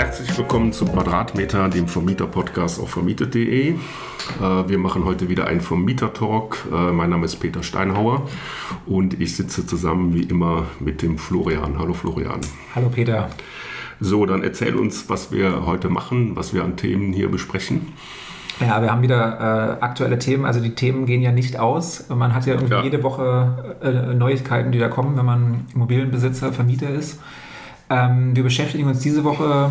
herzlich willkommen zu Quadratmeter, dem Vermieter-Podcast auf vermietet.de. Äh, wir machen heute wieder einen Vermieter-Talk. Äh, mein Name ist Peter Steinhauer und ich sitze zusammen wie immer mit dem Florian. Hallo Florian. Hallo Peter. So, dann erzähl uns, was wir heute machen, was wir an Themen hier besprechen. Ja, wir haben wieder äh, aktuelle Themen. Also die Themen gehen ja nicht aus. Man hat ja irgendwie ja. jede Woche äh, Neuigkeiten, die da kommen, wenn man Immobilienbesitzer, Vermieter ist. Ähm, wir beschäftigen uns diese Woche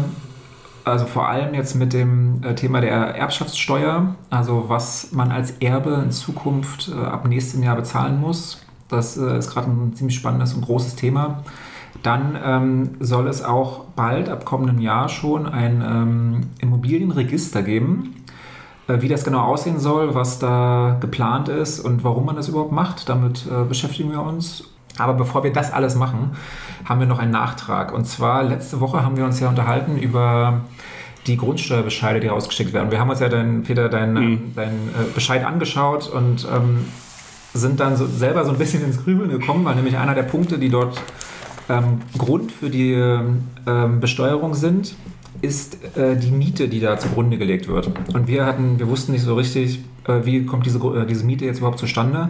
also vor allem jetzt mit dem äh, Thema der Erbschaftssteuer, also was man als Erbe in Zukunft äh, ab nächstem Jahr bezahlen muss. Das äh, ist gerade ein ziemlich spannendes und großes Thema. Dann ähm, soll es auch bald, ab kommendem Jahr schon, ein ähm, Immobilienregister geben. Äh, wie das genau aussehen soll, was da geplant ist und warum man das überhaupt macht, damit äh, beschäftigen wir uns. Aber bevor wir das alles machen, haben wir noch einen Nachtrag. Und zwar letzte Woche haben wir uns ja unterhalten über die Grundsteuerbescheide, die rausgeschickt werden. Wir haben uns ja dann, Peter, deinen mhm. dein, äh, Bescheid angeschaut und ähm, sind dann so, selber so ein bisschen ins Grübeln gekommen, weil nämlich einer der Punkte, die dort ähm, Grund für die ähm, Besteuerung sind, ist äh, die Miete, die da zugrunde gelegt wird. Und wir hatten, wir wussten nicht so richtig, äh, wie kommt diese, äh, diese Miete jetzt überhaupt zustande.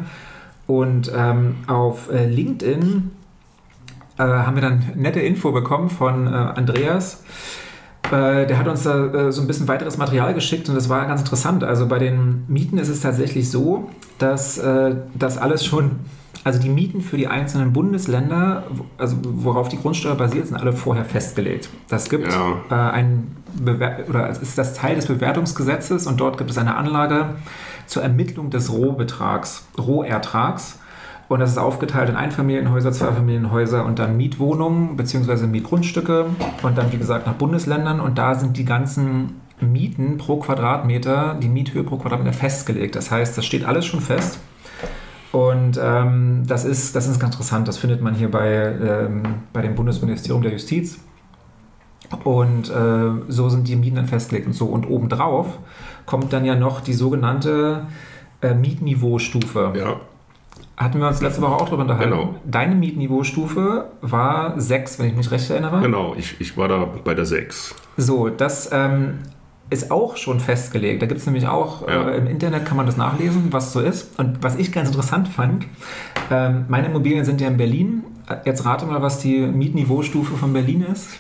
Und ähm, auf äh, LinkedIn äh, haben wir dann nette Info bekommen von äh, Andreas. der hat uns da so ein bisschen weiteres Material geschickt und das war ganz interessant. Also bei den Mieten ist es tatsächlich so, dass das alles schon also die Mieten für die einzelnen Bundesländer, also worauf die Grundsteuer basiert, sind alle vorher festgelegt. Das gibt ja. äh, ein Bewer oder ist das Teil des Bewertungsgesetzes und dort gibt es eine Anlage zur Ermittlung des Rohbetrags, Rohertrags. Und das ist aufgeteilt in Einfamilienhäuser, Zweifamilienhäuser und dann Mietwohnungen bzw. Mietgrundstücke und dann wie gesagt nach Bundesländern und da sind die ganzen Mieten pro Quadratmeter, die Miethöhe pro Quadratmeter festgelegt. Das heißt, das steht alles schon fest. Und ähm, das, ist, das ist ganz interessant. Das findet man hier bei, ähm, bei dem Bundesministerium der Justiz. Und äh, so sind die Mieten dann festgelegt und so. Und obendrauf kommt dann ja noch die sogenannte äh, Mietniveaustufe. Ja. Hatten wir uns letzte Woche auch drüber unterhalten. Genau. Deine Mietniveaustufe war 6, wenn ich mich recht erinnere. Genau, ich, ich war da bei der 6. So, das ähm, ist auch schon festgelegt. Da gibt es nämlich auch, ja. äh, im Internet kann man das nachlesen, was so ist. Und was ich ganz interessant fand, ähm, meine Immobilien sind ja in Berlin. Jetzt rate mal, was die Mietniveaustufe von Berlin ist.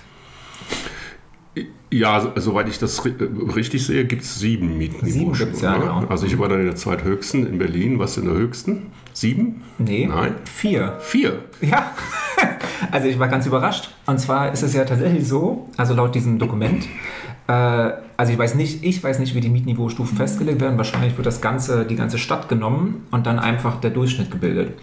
Ja, soweit ich das richtig sehe, gibt es sieben Mietniveaustufen. Sieben gibt es, ja, ne? genau. Also ich war dann in der zweithöchsten in Berlin. Was in der höchsten? Sieben? Nee. Nein. Vier. Vier? Ja. Also ich war ganz überrascht. Und zwar ist es ja tatsächlich so, also laut diesem Dokument, äh, also ich weiß nicht, ich weiß nicht, wie die Mietniveaustufen festgelegt werden. Wahrscheinlich wird das ganze, die ganze Stadt genommen und dann einfach der Durchschnitt gebildet.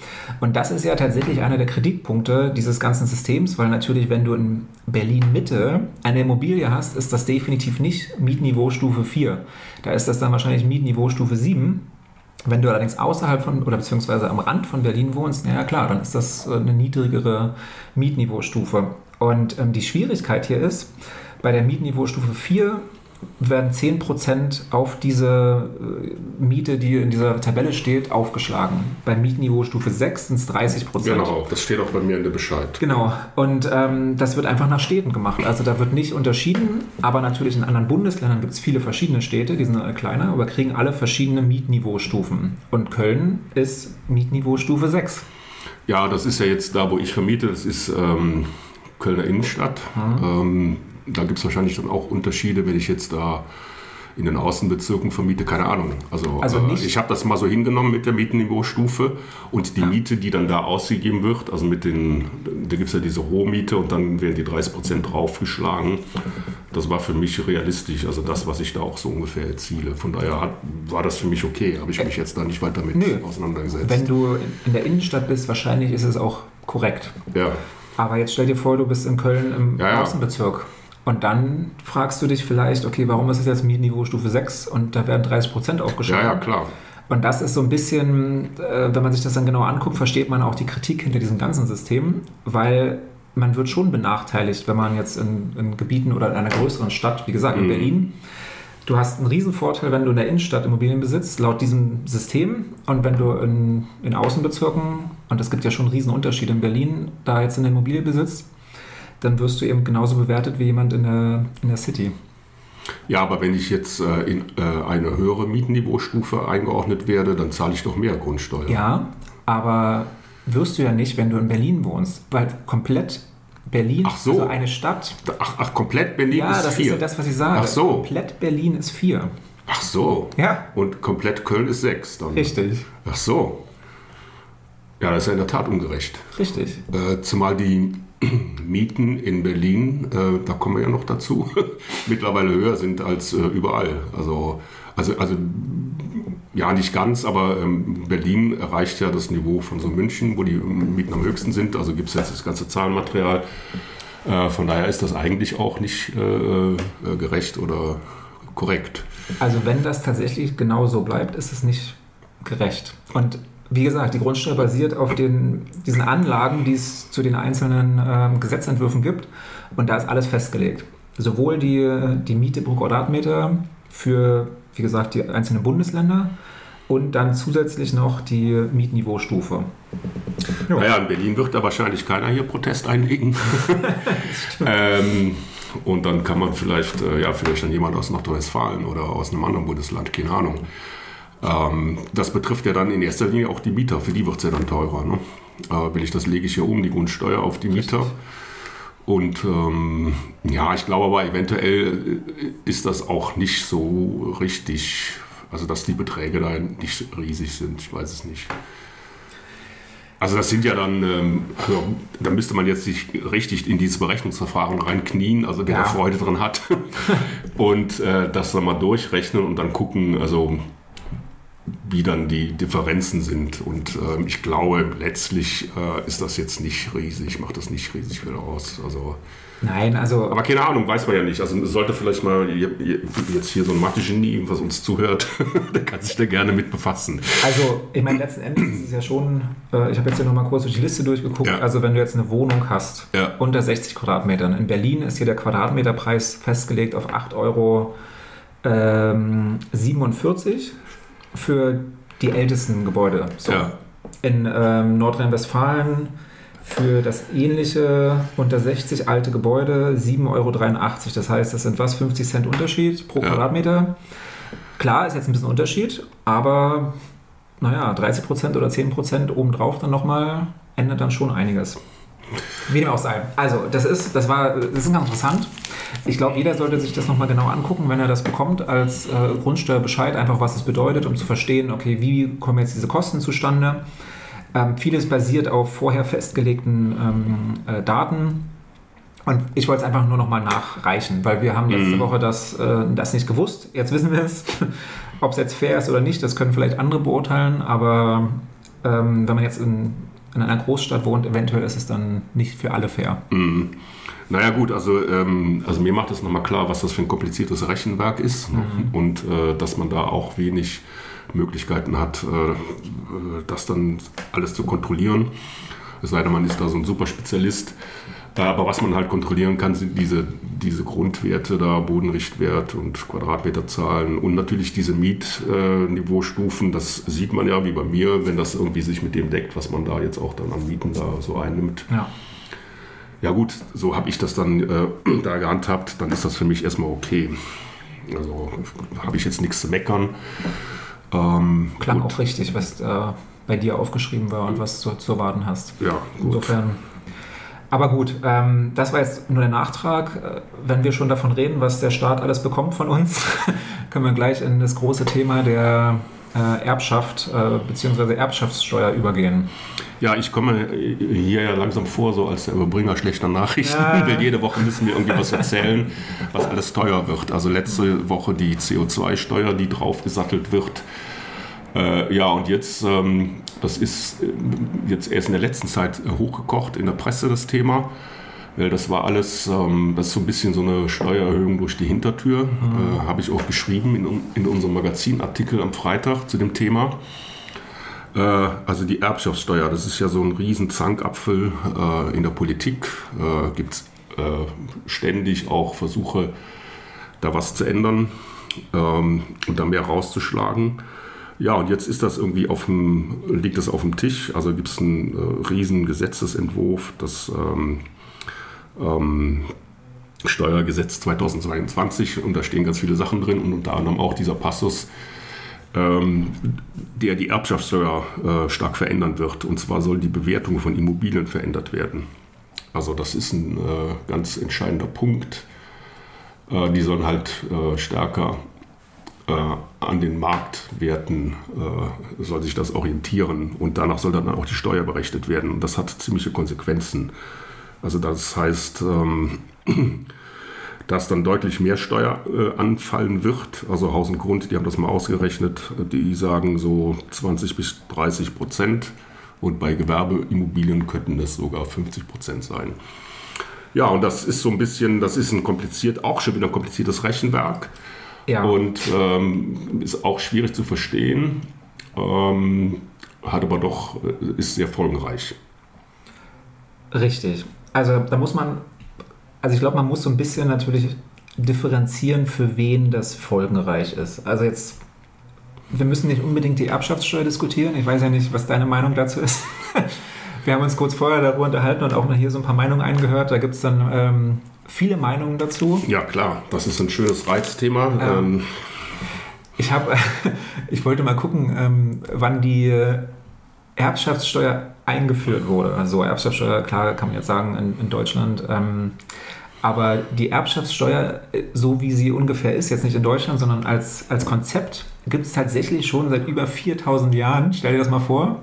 Und das ist ja tatsächlich einer der Kritikpunkte dieses ganzen Systems, weil natürlich, wenn du in Berlin Mitte eine Immobilie hast, ist das definitiv nicht Mietniveaustufe 4. Da ist das dann wahrscheinlich Mietniveaustufe 7. Wenn du allerdings außerhalb von oder beziehungsweise am Rand von Berlin wohnst, naja klar, dann ist das eine niedrigere Mietniveaustufe. Und ähm, die Schwierigkeit hier ist, bei der Mietniveaustufe 4 werden 10% auf diese äh, Miete, die in dieser Tabelle steht, aufgeschlagen. Bei Mietniveaustufe 6 sind es 30%. Genau, das steht auch bei mir in der Bescheid. Genau, und ähm, das wird einfach nach Städten gemacht. Also da wird nicht unterschieden, aber natürlich in anderen Bundesländern gibt es viele verschiedene Städte, die sind alle kleiner, aber kriegen alle verschiedene Mietniveaustufen. Und Köln ist Mietniveaustufe 6. Ja, das ist ja jetzt da, wo ich vermiete, das ist ähm, Kölner Innenstadt. Mhm. Ähm, da gibt es wahrscheinlich dann auch Unterschiede, wenn ich jetzt da in den Außenbezirken vermiete, keine Ahnung. Also, also äh, ich habe das mal so hingenommen mit der Mietenniveaustufe und die ja. Miete, die dann da ausgegeben wird, also mit den, da gibt es ja diese Rohmiete und dann werden die 30 Prozent draufgeschlagen. Das war für mich realistisch, also das, was ich da auch so ungefähr erziele. Von daher hat, war das für mich okay, habe ich mich jetzt da nicht weiter mit Nö. auseinandergesetzt. Wenn du in der Innenstadt bist, wahrscheinlich ist es auch korrekt. Ja. Aber jetzt stell dir vor, du bist in Köln im ja, Außenbezirk. Und dann fragst du dich vielleicht, okay, warum ist es jetzt Mietniveau Stufe 6 und da werden 30 Prozent aufgeschrieben? Ja, ja, klar. Und das ist so ein bisschen, äh, wenn man sich das dann genau anguckt, versteht man auch die Kritik hinter diesem ganzen System, weil man wird schon benachteiligt, wenn man jetzt in, in Gebieten oder in einer größeren Stadt, wie gesagt, in mhm. Berlin, du hast einen Riesenvorteil, wenn du in der Innenstadt Immobilien besitzt, laut diesem System. Und wenn du in, in Außenbezirken, und es gibt ja schon Riesenunterschiede in Berlin, da jetzt eine Immobilie besitzt, dann wirst du eben genauso bewertet wie jemand in der, in der City. Ja, aber wenn ich jetzt äh, in äh, eine höhere Mietniveaustufe eingeordnet werde, dann zahle ich doch mehr Grundsteuer. Ja, aber wirst du ja nicht, wenn du in Berlin wohnst, weil komplett Berlin, ach so. also eine Stadt. Ach, ach komplett Berlin ja, ist das vier. ist ja das, was ich sage. Ach so. Komplett Berlin ist vier. Ach so. Ja. Und komplett Köln ist sechs dann. Richtig. Ach so. Ja, das ist ja in der Tat ungerecht. Richtig. Äh, zumal die Mieten in Berlin, äh, da kommen wir ja noch dazu, mittlerweile höher sind als äh, überall. Also, also, also ja, nicht ganz, aber ähm, Berlin erreicht ja das Niveau von so München, wo die Mieten am höchsten sind. Also gibt es jetzt das ganze Zahlenmaterial. Äh, von daher ist das eigentlich auch nicht äh, äh, gerecht oder korrekt. Also wenn das tatsächlich genau so bleibt, ist es nicht gerecht. Und wie gesagt, die Grundsteuer basiert auf den, diesen Anlagen, die es zu den einzelnen ähm, Gesetzentwürfen gibt. Und da ist alles festgelegt. Sowohl die, die Miete pro Quadratmeter für, wie gesagt, die einzelnen Bundesländer und dann zusätzlich noch die Mietniveaustufe. Ja. Naja, in Berlin wird da wahrscheinlich keiner hier Protest einlegen. ähm, und dann kann man vielleicht, äh, ja, vielleicht dann jemand aus Nordrhein-Westfalen oder aus einem anderen Bundesland, keine Ahnung. Ähm, das betrifft ja dann in erster Linie auch die Mieter, für die wird es ja dann teurer. Ne? Äh, will ich das, lege ich hier um, die Grundsteuer auf die Mieter. Und ähm, ja, ich glaube aber eventuell ist das auch nicht so richtig, also dass die Beträge da nicht riesig sind, ich weiß es nicht. Also das sind ja dann, ähm, ja, da müsste man jetzt sich richtig in dieses Berechnungsverfahren reinknien, also wer Ja. da Freude dran hat. und äh, das dann mal durchrechnen und dann gucken, also wie dann die Differenzen sind. Und ähm, ich glaube, letztlich äh, ist das jetzt nicht riesig, macht das nicht riesig viel aus. Also, Nein, also aber keine Ahnung, weiß man ja nicht. Also sollte vielleicht mal je- je- jetzt hier so ein Mathe-Genie, was uns zuhört, der kann sich da gerne mit befassen. Also, ich meine, letzten Endes ist es ja schon, äh, ich habe jetzt ja nochmal kurz durch die Liste durchgeguckt. Ja. Also, wenn du jetzt eine Wohnung hast, Ja. unter 60 Quadratmetern, in Berlin ist hier der Quadratmeterpreis festgelegt auf 8,47 Euro ähm, 47 für die ältesten Gebäude. So. Ja. In ähm, Nordrhein-Westfalen für das ähnliche unter 60 alte Gebäude 7,83 Euro. Das heißt, das sind was? 50 Cent Unterschied pro Ja. Quadratmeter. Klar, ist jetzt ein bisschen Unterschied, aber naja, 30% oder 10% obendrauf dann nochmal ändert dann schon einiges. Wie dem auch sei. Also, das ist, das war, das ist ganz interessant. Ich glaube, jeder sollte sich das nochmal genau angucken, wenn er das bekommt, als äh, Grundsteuerbescheid, einfach was es bedeutet, um zu verstehen, okay, wie kommen jetzt diese Kosten zustande. Ähm, vieles basiert auf vorher festgelegten ähm, äh, Daten. Und ich wollte es einfach nur nochmal nachreichen, weil wir haben letzte Mhm. Woche das, äh, das nicht gewusst. Jetzt wissen wir es. Ob es jetzt fair ist oder nicht, das können vielleicht andere beurteilen, aber ähm, wenn man jetzt in, in einer Großstadt wohnt, eventuell ist es dann nicht für alle fair. Mhm. Naja gut, also, ähm, also mir macht es nochmal klar, was das für ein kompliziertes Rechenwerk ist ne? und äh, dass man da auch wenig Möglichkeiten hat, äh, das dann alles zu kontrollieren. Es sei denn, man ist da so ein super Spezialist. Aber was man halt kontrollieren kann, sind diese, diese Grundwerte da, Bodenrichtwert und Quadratmeterzahlen und natürlich diese Mietniveaustufen. Das sieht man ja wie bei mir, wenn das irgendwie sich mit dem deckt, was man da jetzt auch dann an Mieten da so einnimmt. Ja. Ja gut, so habe ich das dann äh, da gehandhabt, dann ist das für mich erstmal okay. Also habe ich jetzt nichts zu meckern. Ähm, Klang gut. auch richtig, was äh, bei dir aufgeschrieben war und was du zu erwarten hast. Ja, gut. Insofern. Aber gut, ähm, das war jetzt nur der Nachtrag. Äh, Wenn wir schon davon reden, was der Staat alles bekommt von uns, können wir gleich in das große Thema der äh, Erbschaft äh, bzw. Erbschaftssteuer übergehen. Ja, ich komme hier ja langsam vor, so als der Überbringer schlechter Nachrichten. Ja. Weil jede Woche müssen wir irgendwie was erzählen, was alles teuer wird. Also letzte Woche die CO2-Steuer, die draufgesattelt wird. Äh, ja, und jetzt, ähm, das ist äh, jetzt erst in der letzten Zeit hochgekocht in der Presse, das Thema. Weil das war alles, ähm, das ist so ein bisschen so eine Steuererhöhung durch die Hintertür. Äh, Habe ich auch geschrieben in, in unserem Magazinartikel am Freitag zu dem Thema. Äh, Also die Erbschaftssteuer, das ist ja so ein riesen Zankapfel äh, in der Politik. Äh, Gibt es äh, ständig auch Versuche, da was zu ändern ähm, und da mehr rauszuschlagen. Ja, und jetzt ist das irgendwie auf dem, liegt das auf dem Tisch. Also gibt es einen äh, riesen Gesetzesentwurf, das ähm, ähm, Steuergesetz 2022 und da stehen ganz viele Sachen drin und unter anderem auch dieser Passus, ähm, der die Erbschaftssteuer äh, stark verändern wird. Und zwar soll die Bewertung von Immobilien verändert werden. Also das ist ein äh, ganz entscheidender Punkt. Äh, die sollen halt äh, stärker an den Marktwerten äh, soll sich das orientieren und danach soll dann auch die Steuer berechnet werden. Und das hat ziemliche Konsequenzen. Also das heißt, ähm, dass dann deutlich mehr Steuer äh, anfallen wird. Also Haus und Grund, die haben das mal ausgerechnet, die sagen so 20 bis 30 Prozent und bei Gewerbeimmobilien könnten es sogar 50 Prozent sein. Ja, und das ist so ein bisschen, das ist ein kompliziert, auch schon wieder ein kompliziertes Rechenwerk. Ja. Und ähm, ist auch schwierig zu verstehen, ähm, hat aber doch, äh, ist sehr folgenreich. Richtig. Also da muss man, also ich glaube, man muss so ein bisschen natürlich differenzieren, für wen das folgenreich ist. Also jetzt, wir müssen nicht unbedingt die Erbschaftssteuer diskutieren. Ich weiß ja nicht, was deine Meinung dazu ist. wir haben uns kurz vorher darüber unterhalten und auch mal hier so ein paar Meinungen eingehört. Da gibt es dann ähm, viele Meinungen dazu. Ja, klar, das ist ein schönes Reizthema. Ähm, ähm. ich, hab, ich wollte mal gucken, ähm, wann die Erbschaftssteuer eingeführt wurde. Also Erbschaftssteuer, klar kann man jetzt sagen, in, in Deutschland. Ähm, aber die Erbschaftssteuer, so wie sie ungefähr ist, jetzt nicht in Deutschland, sondern als, als Konzept, gibt es tatsächlich schon seit über 4000 Jahren. Stell dir das mal vor.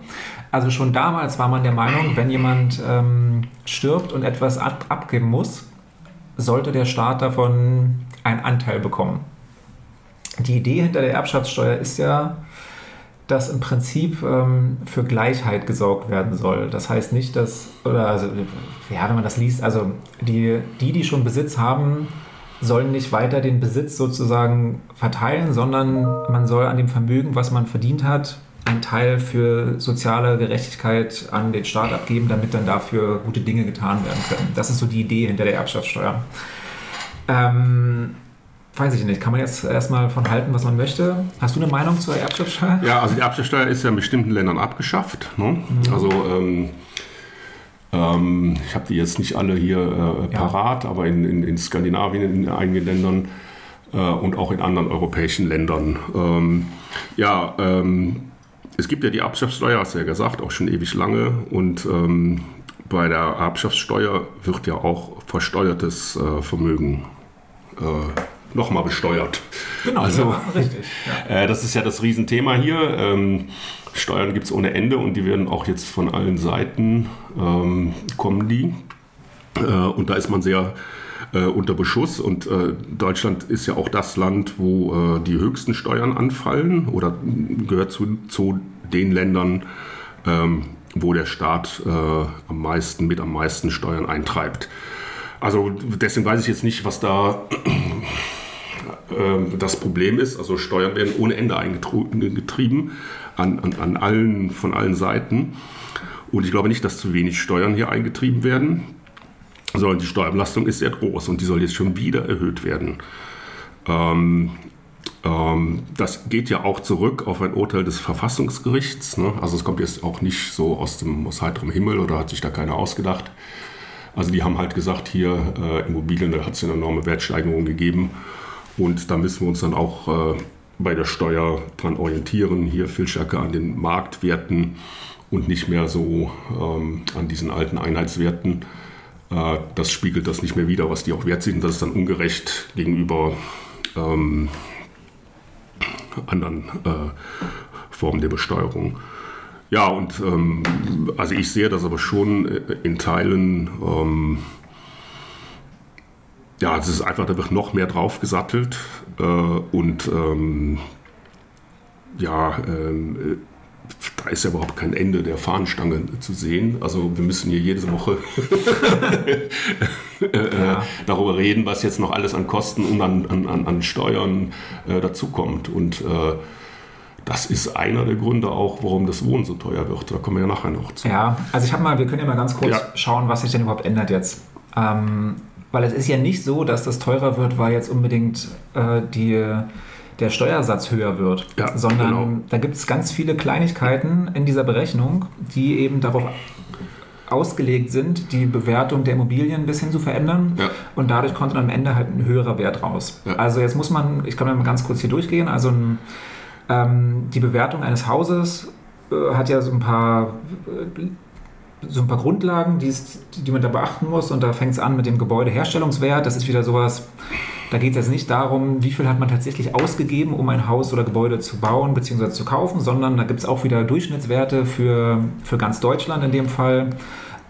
Also schon damals war man der Meinung, wenn jemand ähm, stirbt und etwas ab abgeben muss, sollte der Staat davon einen Anteil bekommen. Die Idee hinter der Erbschaftssteuer ist ja, dass im Prinzip ähm, für Gleichheit gesorgt werden soll. Das heißt nicht, dass, oder also, ja, wenn man das liest, also die, die, die schon Besitz haben, sollen nicht weiter den Besitz sozusagen verteilen, sondern man soll an dem Vermögen, was man verdient hat, einen Teil für soziale Gerechtigkeit an den Staat abgeben, damit dann dafür gute Dinge getan werden können. Das ist so die Idee hinter der Erbschaftssteuer. Ähm, weiß ich nicht, kann man jetzt erstmal von halten, was man möchte. Hast du eine Meinung zur Erbschaftssteuer? Ja, also die Erbschaftssteuer ist ja in bestimmten Ländern abgeschafft. Ne? Mhm. Also ähm, ähm, ich habe die jetzt nicht alle hier äh, parat, ja. aber in, in, in, Skandinavien, in einigen Ländern äh, und auch in anderen europäischen Ländern. Ähm, ja, ähm, es gibt ja die Erbschaftssteuer, hast du ja gesagt, auch schon ewig lange. Und ähm, bei der Erbschaftssteuer wird ja auch versteuertes äh, Vermögen äh, nochmal besteuert. Genau, also, ja, richtig. Ja. Äh, das ist ja das Riesenthema hier. Ähm, Steuern gibt es ohne Ende und die werden auch jetzt von allen Seiten ähm, kommen die. Äh, und da ist man sehr äh, unter Beschuss und äh, Deutschland ist ja auch das Land, wo äh, die höchsten Steuern anfallen oder gehört zu, zu den Ländern, ähm, wo der Staat äh, am meisten mit am meisten Steuern eintreibt. Also deswegen weiß ich jetzt nicht, was da ähm, das Problem ist. Also Steuern werden ohne Ende eingetrieben an, an, an allen, von allen Seiten. Und ich glaube nicht, dass zu wenig Steuern hier eingetrieben werden, sondern die Steuerbelastung ist sehr groß und die soll jetzt schon wieder erhöht werden. Ähm, ähm, das geht ja auch zurück auf ein Urteil des Verfassungsgerichts. Ne? Also es kommt jetzt auch nicht so aus dem aus heiterem Himmel oder hat sich da keiner ausgedacht. Also die haben halt gesagt, hier äh, Immobilien, da hat es eine enorme Wertsteigerung gegeben und da müssen wir uns dann auch äh, bei der Steuer dran orientieren, hier viel stärker an den Marktwerten und nicht mehr so ähm, an diesen alten Einheitswerten. Äh, das spiegelt das nicht mehr wider, was die auch wert sind. Das ist dann ungerecht gegenüber ähm, anderen äh, Formen der Besteuerung. Ja, und ähm, also ich sehe das aber schon in Teilen ähm, ja, es ist einfach, da wird noch mehr drauf gesattelt äh, und ähm, ja, ähm, da ist ja überhaupt kein Ende der Fahnenstange zu sehen. Also wir müssen hier jede Woche äh, ja. darüber reden, was jetzt noch alles an Kosten und an, an, an Steuern äh, dazukommt. Und äh, das ist einer der Gründe auch, warum das Wohnen so teuer wird. Da kommen wir ja nachher noch zu. Ja, also ich habe mal, wir können ja mal ganz kurz ja. schauen, was sich denn überhaupt ändert jetzt. Ähm, weil es ist ja nicht so, dass das teurer wird, weil jetzt unbedingt äh, die, der Steuersatz höher wird, ja, sondern genau. da gibt es ganz viele Kleinigkeiten in dieser Berechnung, die eben darauf ausgelegt sind, die Bewertung der Immobilien ein bisschen zu verändern. Ja. Und dadurch kommt dann am Ende halt ein höherer Wert raus. Ja. Also jetzt muss man, ich kann mal ganz kurz hier durchgehen. Also ein, ähm, die Bewertung eines Hauses äh, hat ja so ein paar so ein paar Grundlagen, die, die man da beachten muss. Und da fängt es an mit dem Gebäudeherstellungswert. Das ist wieder sowas, da geht es jetzt nicht darum, wie viel hat man tatsächlich ausgegeben, um ein Haus oder Gebäude zu bauen bzw. zu kaufen, sondern da gibt es auch wieder Durchschnittswerte für, für ganz Deutschland in dem Fall.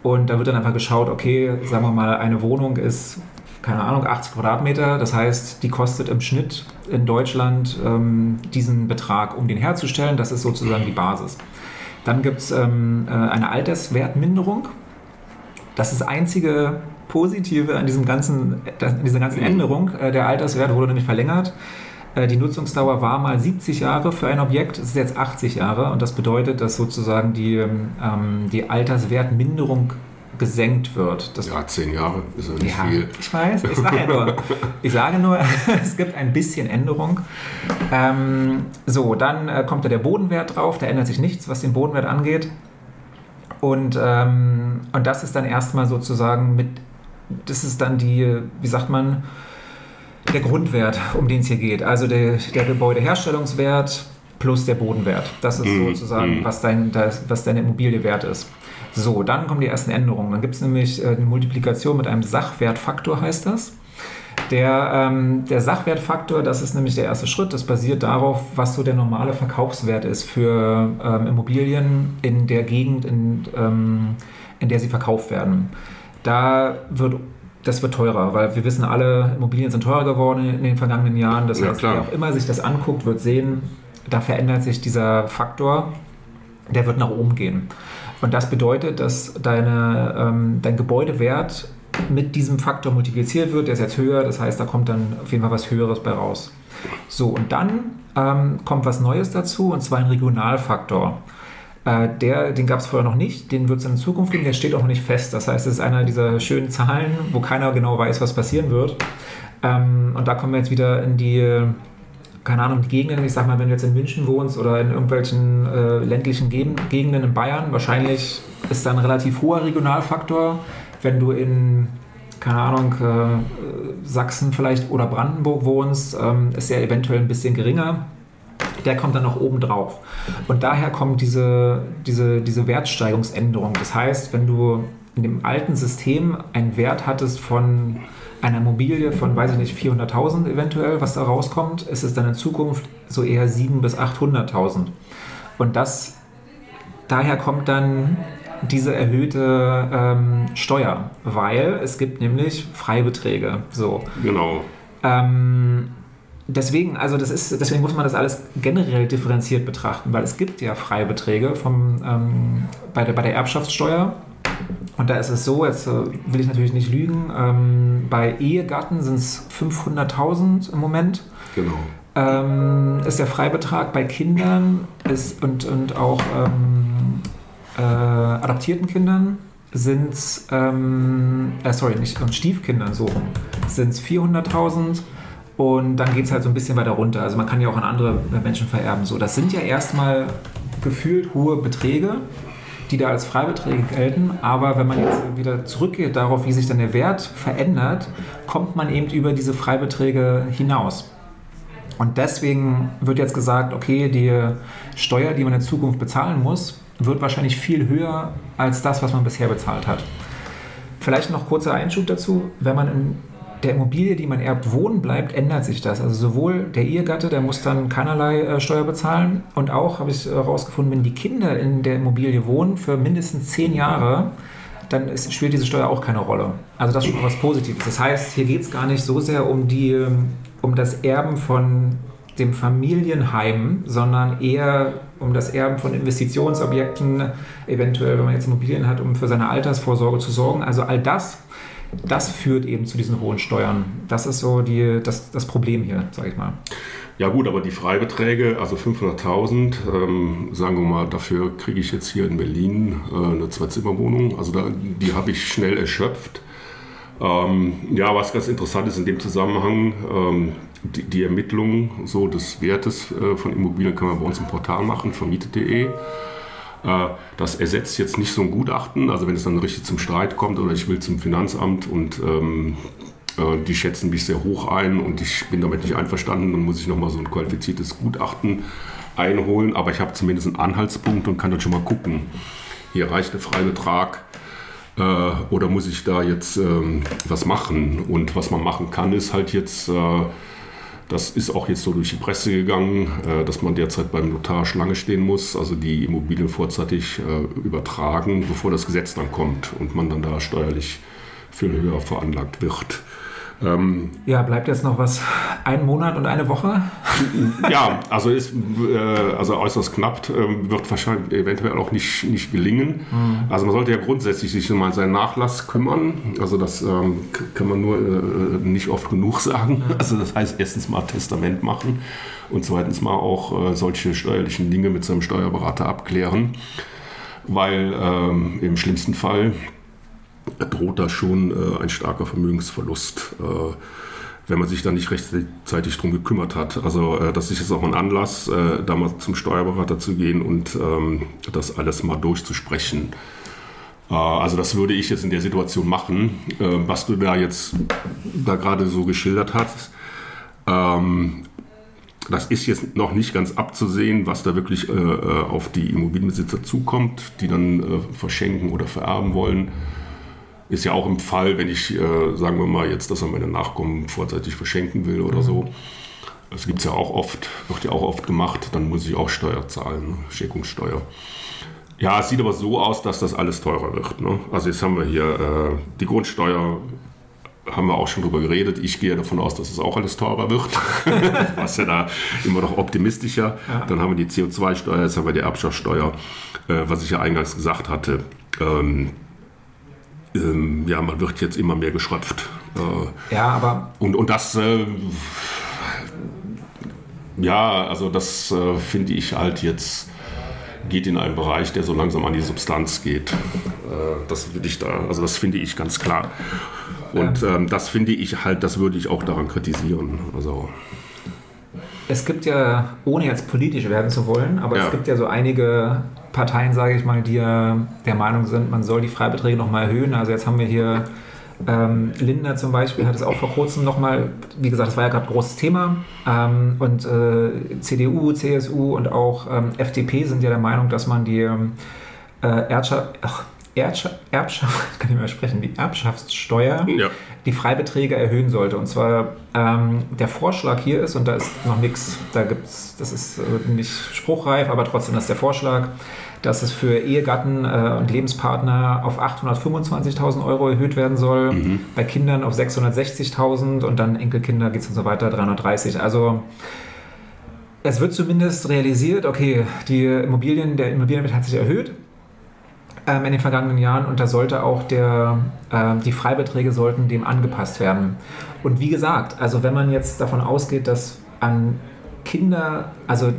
Und da wird dann einfach geschaut, okay, sagen wir mal, eine Wohnung ist, keine Ahnung, 80 Quadratmeter. Das heißt, die kostet im Schnitt in Deutschland ähm, diesen Betrag, um den herzustellen. Das ist sozusagen die Basis. Dann gibt es ähm, äh, eine Alterswertminderung. Das ist das einzige Positive an, diesem ganzen, an dieser ganzen Änderung. Äh, der Alterswert wurde nämlich verlängert. Äh, die Nutzungsdauer war mal 70 Jahre für ein Objekt, es ist jetzt 80 Jahre und das bedeutet, dass sozusagen die, ähm, die Alterswertminderung gesenkt wird. Das ja, zehn Jahre ist ja nicht ja, viel. Ich weiß, ich sage nur, ich sage nur es gibt ein bisschen Änderung. Ähm, so, dann äh, kommt da der Bodenwert drauf, da ändert sich nichts, was den Bodenwert angeht. Und, ähm, und das ist dann erstmal sozusagen mit, das ist dann die, wie sagt man, der Grundwert, um den es hier geht. Also der, der Gebäudeherstellungswert plus der Bodenwert. Das ist mhm. sozusagen, mm. was, dein, das, was deine Immobilie wert ist. So, dann kommen die ersten Änderungen. Dann gibt es nämlich äh, eine Multiplikation mit einem Sachwertfaktor, heißt das. Der, ähm, der Sachwertfaktor, das ist nämlich der erste Schritt. Das basiert darauf, was so der normale Verkaufswert ist für ähm, Immobilien in der Gegend, in, ähm, in der sie verkauft werden. Da wird das wird teurer, weil wir wissen alle, Immobilien sind teurer geworden in den vergangenen Jahren. Das ja, heißt, klar. wer auch immer sich das anguckt, wird sehen, da verändert sich dieser Faktor, der wird nach oben gehen. Und das bedeutet, dass deine, ähm, dein Gebäudewert mit diesem Faktor multipliziert wird. Der ist jetzt höher, das heißt, da kommt dann auf jeden Fall was Höheres bei raus. So, und dann ähm, kommt was Neues dazu, und zwar ein Regionalfaktor. Äh, der, den gab es vorher noch nicht, den wird es in Zukunft geben, der steht auch noch nicht fest. Das heißt, es ist einer dieser schönen Zahlen, wo keiner genau weiß, was passieren wird. Ähm, und da kommen wir jetzt wieder in die keine Ahnung, die Gegenden, ich sag mal, wenn du jetzt in München wohnst oder in irgendwelchen äh, ländlichen Gegenden in Bayern, wahrscheinlich ist da ein relativ hoher Regionalfaktor. Wenn du in, keine Ahnung, äh, Sachsen vielleicht oder Brandenburg wohnst, ähm, ist der eventuell ein bisschen geringer. Der kommt dann noch oben drauf. Und daher kommt diese, diese, diese Wertsteigerungsänderung. Das heißt, wenn du in dem alten System einen Wert hattest von einer Immobilie von, weiß ich nicht, 400.000 eventuell, was da rauskommt, ist es dann in Zukunft so eher 700.000 bis 800.000. Und das, daher kommt dann diese erhöhte ähm, Steuer, weil es gibt nämlich Freibeträge. So. Genau. Ähm, deswegen, also das ist, deswegen muss man das alles generell differenziert betrachten, weil es gibt ja Freibeträge vom, ähm, bei, der, bei der Erbschaftssteuer und da ist es so, jetzt äh, will ich natürlich nicht lügen, ähm, bei Ehegatten sind es 500.000 im Moment. Genau. Ähm, ist der Freibetrag bei Kindern ist, und, und auch ähm, äh, adoptierten Kindern sind es, ähm, äh, sorry, nicht, und Stiefkindern so, sind es 400.000 und dann geht es halt so ein bisschen weiter runter. Also man kann ja auch an andere Menschen vererben. So, das sind ja erstmal gefühlt hohe Beträge die da als Freibeträge gelten. Aber wenn man jetzt wieder zurückgeht darauf, wie sich dann der Wert verändert, kommt man eben über diese Freibeträge hinaus. Und deswegen wird jetzt gesagt, okay, die Steuer, die man in Zukunft bezahlen muss, wird wahrscheinlich viel höher als das, was man bisher bezahlt hat. Vielleicht noch kurzer Einschub dazu. Wenn man in der Immobilie, die man erbt, wohnen bleibt, ändert sich das. Also sowohl der Ehegatte, der muss dann keinerlei äh, Steuer bezahlen und auch, habe ich herausgefunden, wenn die Kinder in der Immobilie wohnen für mindestens zehn Jahre, dann ist, spielt diese Steuer auch keine Rolle. Also das ist schon was Positives. Das heißt, hier geht es gar nicht so sehr um, die, um das Erben von dem Familienheim, sondern eher um das Erben von Investitionsobjekten, eventuell, wenn man jetzt Immobilien hat, um für seine Altersvorsorge zu sorgen. Also all das das führt eben zu diesen hohen Steuern. Das ist so die, das, das Problem hier, sage ich mal. Ja gut, aber die Freibeträge, also 500.000, ähm, sagen wir mal, dafür kriege ich jetzt hier in Berlin äh, eine Zwei-Zimmer-Wohnung. Also da, die habe ich schnell erschöpft. Ähm, ja, was ganz interessant ist in dem Zusammenhang, ähm, die, die, Ermittlung so des Wertes äh, von Immobilien kann man bei uns im Portal machen, vermietet.de. Äh, das ersetzt jetzt nicht so ein Gutachten, also wenn es dann richtig zum Streit kommt oder ich will zum Finanzamt und ähm, äh, die schätzen mich sehr hoch ein und ich bin damit nicht einverstanden, dann muss ich nochmal so ein qualifiziertes Gutachten einholen, aber ich habe zumindest einen Anhaltspunkt und kann dann schon mal gucken. Hier reicht der Freibetrag äh, oder muss ich da jetzt ähm, was machen? Und was man machen kann, ist halt jetzt, äh, das ist auch jetzt so durch die Presse gegangen, äh, dass man derzeit beim Notar Schlange stehen muss, also die Immobilien vorzeitig äh, übertragen, bevor das Gesetz dann kommt und man dann da steuerlich viel höher veranlagt wird. Ähm, ja, bleibt jetzt noch was? Ein Monat und eine Woche? ja, also ist äh, also äußerst knapp, äh, wird wahrscheinlich eventuell auch nicht, nicht gelingen. Mhm. Also man sollte ja grundsätzlich sich mal seinen Nachlass kümmern. Also das ähm, kann man nur äh, nicht oft genug sagen. Mhm. Also das heißt erstens mal Testament machen und zweitens mal auch äh, solche steuerlichen Dinge mit seinem Steuerberater abklären. Weil ähm, im schlimmsten Fall droht da schon äh, ein starker Vermögensverlust, äh, wenn man sich da nicht rechtzeitig drum gekümmert hat. Also äh, das ist jetzt auch ein Anlass, äh, da mal zum Steuerberater zu gehen und ähm, das alles mal durchzusprechen. Äh, also das würde ich jetzt in der Situation machen, äh, was du da jetzt da gerade so geschildert hast. Ähm, das ist jetzt noch nicht ganz abzusehen, was da wirklich äh, auf die Immobilienbesitzer zukommt, die dann verschenken oder vererben wollen. Ist ja auch im Fall, wenn ich, äh, sagen wir mal, jetzt das an meine Nachkommen vorzeitig verschenken will oder mhm. so. Das gibt es ja auch oft, wird ja auch oft gemacht, dann muss ich auch Steuer zahlen, ne? Schenkungssteuer. Ja, es sieht aber so aus, dass das alles teurer wird. Ne? Also jetzt haben wir hier äh, die Grundsteuer, haben wir auch schon drüber geredet. Ich gehe davon aus, dass es auch alles teurer wird. Was ja da immer noch optimistischer. Ja. Dann haben wir die CO2-Steuer, jetzt haben wir die Erbschaftssteuer, äh, was ich ja eingangs gesagt hatte. Ähm, ähm, ja, man wird jetzt immer mehr geschröpft. Äh, ja, aber. Und, und das, äh, ja, also das äh, finde ich halt jetzt geht in einen Bereich, der so langsam an die Substanz geht. Äh, das würde ich da, also das finde ich ganz klar. Und ähm, das finde ich halt, das würde ich auch daran kritisieren. Also es gibt ja, ohne jetzt politisch werden zu wollen, aber ja. es gibt ja so einige Parteien, sage ich mal, die ja der Meinung sind, man soll die Freibeträge nochmal erhöhen. Also jetzt haben wir hier ähm, Lindner zum Beispiel hat es auch vor kurzem nochmal, wie gesagt, das war ja gerade großes Thema. Ähm, und äh, CDU, CSU und auch ähm, FDP sind ja der Meinung, dass man die äh, Erbschaft, Erbschaft, Erbschaft, kann ich mal sprechen, die Erbschaftssteuer, ja. Die Freibeträge erhöhen sollte. Und zwar ähm, der Vorschlag hier ist, und da ist noch nichts, da gibt es, das ist äh, nicht spruchreif, aber trotzdem das ist der Vorschlag, dass es für Ehegatten äh, und Lebenspartner auf 825.000 Euro erhöht werden soll, mhm. bei Kindern auf 660.000 und dann Enkelkinder geht es und so weiter 330. Also es wird zumindest realisiert, okay, die Immobilien, der Immobilienwert hat sich erhöht in den vergangenen Jahren und da sollte auch der, äh, die Freibeträge sollten dem angepasst werden. Und wie gesagt, also wenn man jetzt davon ausgeht, dass an Kinder, also